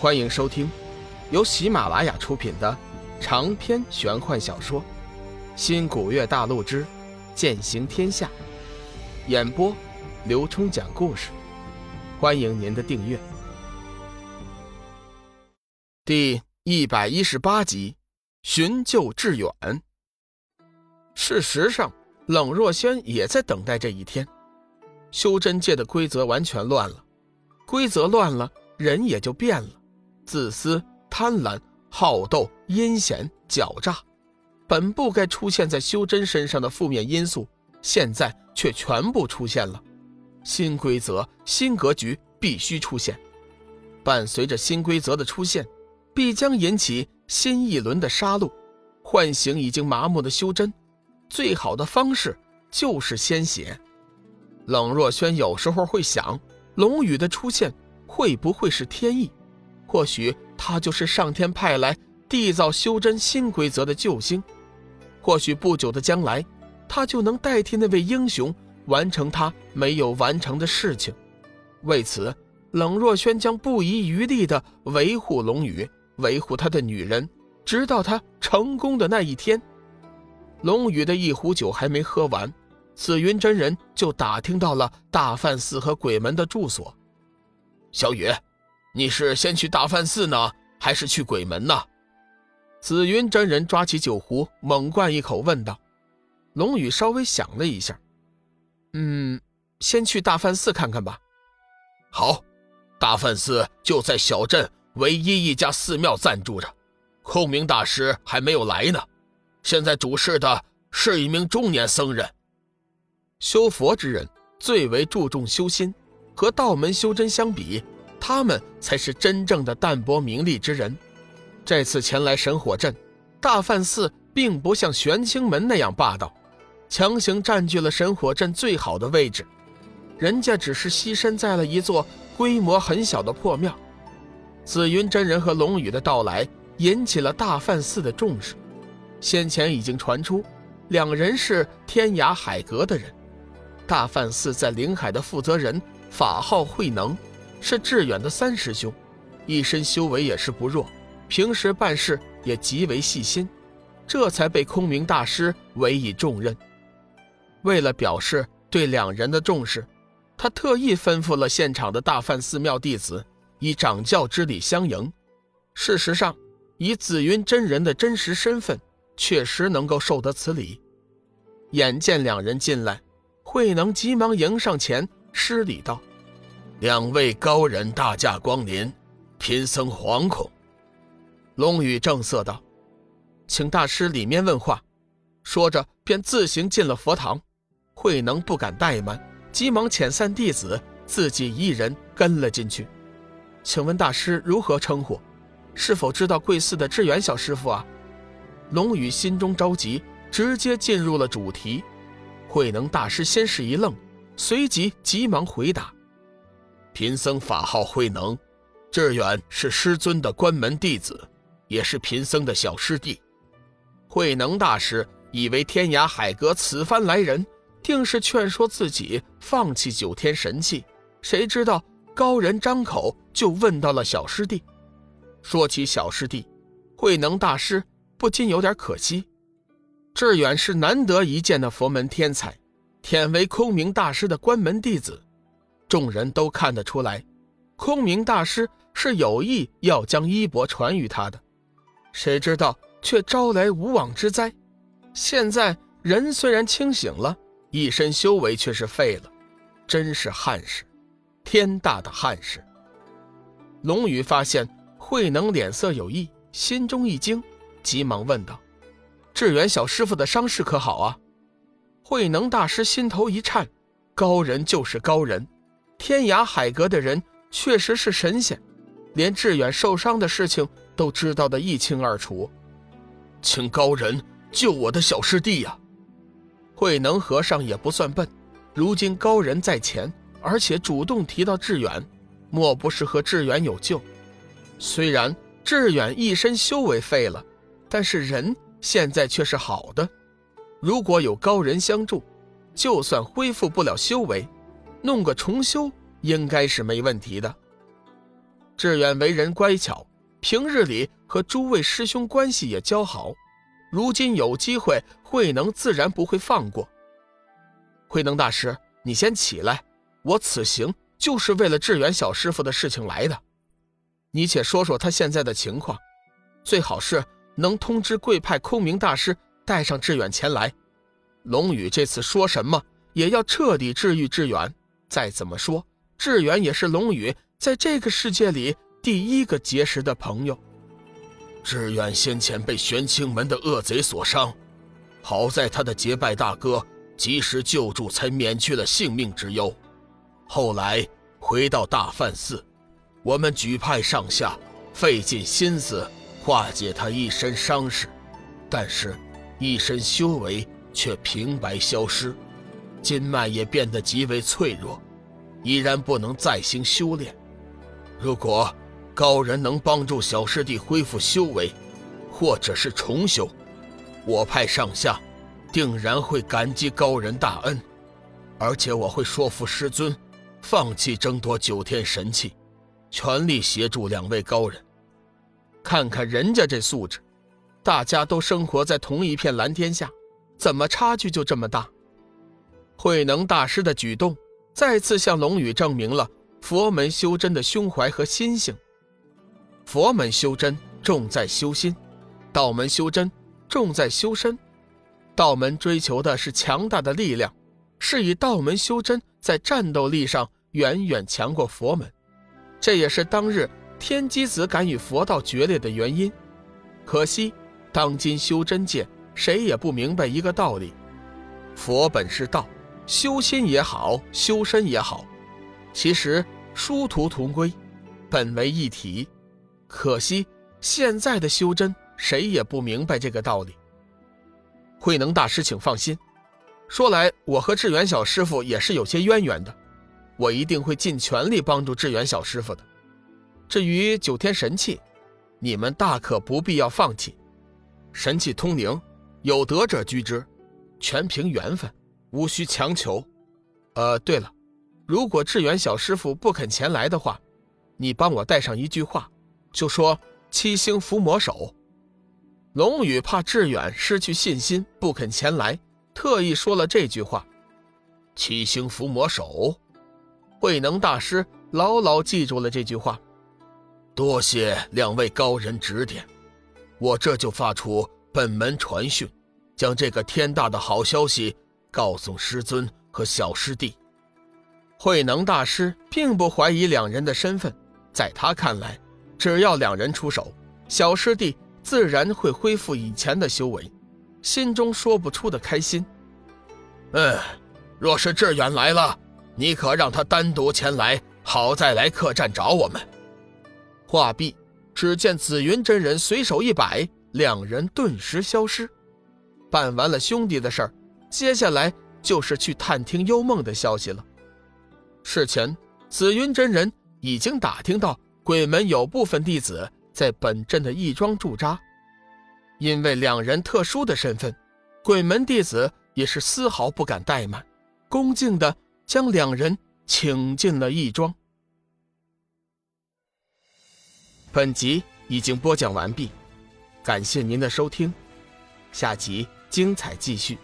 欢迎收听由喜马拉雅出品的长篇玄幻小说《新古月大陆之剑行天下》，演播刘冲讲故事。欢迎您的订阅。第一百一十八集，寻救致远。事实上，冷若轩也在等待这一天。修真界的规则完全乱了，规则乱了，人也就变了。自私、贪婪、好斗、阴险、狡诈，本不该出现在修真身上的负面因素，现在却全部出现了。新规则、新格局必须出现。伴随着新规则的出现，必将引起新一轮的杀戮，唤醒已经麻木的修真。最好的方式就是鲜血。冷若轩有时候会想，龙宇的出现会不会是天意？或许他就是上天派来缔造修真新规则的救星。或许不久的将来，他就能代替那位英雄完成他没有完成的事情。为此，冷若轩将不遗余力地维护龙宇，维护他的女人，直到他成功的那一天。龙宇的一壶酒还没喝完。紫云真人就打听到了大梵寺和鬼门的住所。小雨，你是先去大梵寺呢，还是去鬼门呢？紫云真人抓起酒壶，猛灌一口，问道。龙宇稍微想了一下，嗯，先去大梵寺看看吧。好，大梵寺就在小镇唯一一家寺庙暂住着，空明大师还没有来呢。现在主事的是一名中年僧人。修佛之人最为注重修心，和道门修真相比，他们才是真正的淡泊名利之人。这次前来神火镇，大梵寺并不像玄清门那样霸道，强行占据了神火镇最好的位置。人家只是栖身在了一座规模很小的破庙。紫云真人和龙宇的到来引起了大梵寺的重视。先前已经传出，两人是天涯海阁的人。大梵寺在灵海的负责人法号慧能，是致远的三师兄，一身修为也是不弱，平时办事也极为细心，这才被空明大师委以重任。为了表示对两人的重视，他特意吩咐了现场的大梵寺庙弟子以掌教之礼相迎。事实上，以紫云真人的真实身份，确实能够受得此礼。眼见两人进来。慧能急忙迎上前，施礼道：“两位高人大驾光临，贫僧惶恐。”龙宇正色道：“请大师里面问话。”说着便自行进了佛堂。慧能不敢怠慢，急忙遣散弟子，自己一人跟了进去。请问大师如何称呼？是否知道贵寺的智远小师傅啊？龙宇心中着急，直接进入了主题。慧能大师先是一愣，随即急忙回答：“贫僧法号慧能，志远是师尊的关门弟子，也是贫僧的小师弟。”慧能大师以为天涯海阁此番来人，定是劝说自己放弃九天神器，谁知道高人张口就问到了小师弟。说起小师弟，慧能大师不禁有点可惜。志远是难得一见的佛门天才，天为空明大师的关门弟子，众人都看得出来，空明大师是有意要将衣钵传于他的，谁知道却招来无妄之灾。现在人虽然清醒了，一身修为却是废了，真是憾事，天大的憾事。龙宇发现慧能脸色有异，心中一惊，急忙问道。志远小师傅的伤势可好啊？慧能大师心头一颤，高人就是高人，天涯海阁的人确实是神仙，连志远受伤的事情都知道的一清二楚，请高人救我的小师弟呀！慧能和尚也不算笨，如今高人在前，而且主动提到志远，莫不是和志远有救？虽然志远一身修为废了，但是人。现在却是好的，如果有高人相助，就算恢复不了修为，弄个重修应该是没问题的。志远为人乖巧，平日里和诸位师兄关系也交好，如今有机会，慧能自然不会放过。慧能大师，你先起来，我此行就是为了志远小师傅的事情来的。你且说说他现在的情况，最好是能通知贵派空明大师带上志远前来。龙宇这次说什么也要彻底治愈志远。再怎么说，志远也是龙宇在这个世界里第一个结识的朋友。志远先前被玄清门的恶贼所伤，好在他的结拜大哥及时救助，才免去了性命之忧。后来回到大梵寺。我们举派上下费尽心思化解他一身伤势，但是，一身修为却平白消失，筋脉也变得极为脆弱，依然不能再行修炼。如果高人能帮助小师弟恢复修为，或者是重修，我派上下定然会感激高人大恩，而且我会说服师尊放弃争夺九天神器。全力协助两位高人，看看人家这素质，大家都生活在同一片蓝天下，怎么差距就这么大？慧能大师的举动，再次向龙宇证明了佛门修真的胸怀和心性。佛门修真重在修心，道门修真重在修身。道门追求的是强大的力量，是以道门修真在战斗力上远远强过佛门。这也是当日天机子敢与佛道决裂的原因。可惜，当今修真界谁也不明白一个道理：佛本是道，修心也好，修身也好，其实殊途同归，本为一体。可惜现在的修真，谁也不明白这个道理。慧能大师，请放心，说来我和志远小师傅也是有些渊源的。我一定会尽全力帮助志远小师傅的。至于九天神器，你们大可不必要放弃。神器通灵，有德者居之，全凭缘分，无需强求。呃，对了，如果志远小师傅不肯前来的话，你帮我带上一句话，就说七星伏魔手。龙宇怕志远失去信心，不肯前来，特意说了这句话：七星伏魔手。慧能大师牢牢记住了这句话，多谢两位高人指点，我这就发出本门传讯，将这个天大的好消息告诉师尊和小师弟。慧能大师并不怀疑两人的身份，在他看来，只要两人出手，小师弟自然会恢复以前的修为，心中说不出的开心。嗯，若是志远来了。你可让他单独前来，好再来客栈找我们。话毕，只见紫云真人随手一摆，两人顿时消失。办完了兄弟的事儿，接下来就是去探听幽梦的消息了。事前，紫云真人已经打听到鬼门有部分弟子在本镇的义庄驻扎，因为两人特殊的身份，鬼门弟子也是丝毫不敢怠慢，恭敬的。将两人请进了义庄。本集已经播讲完毕，感谢您的收听，下集精彩继续。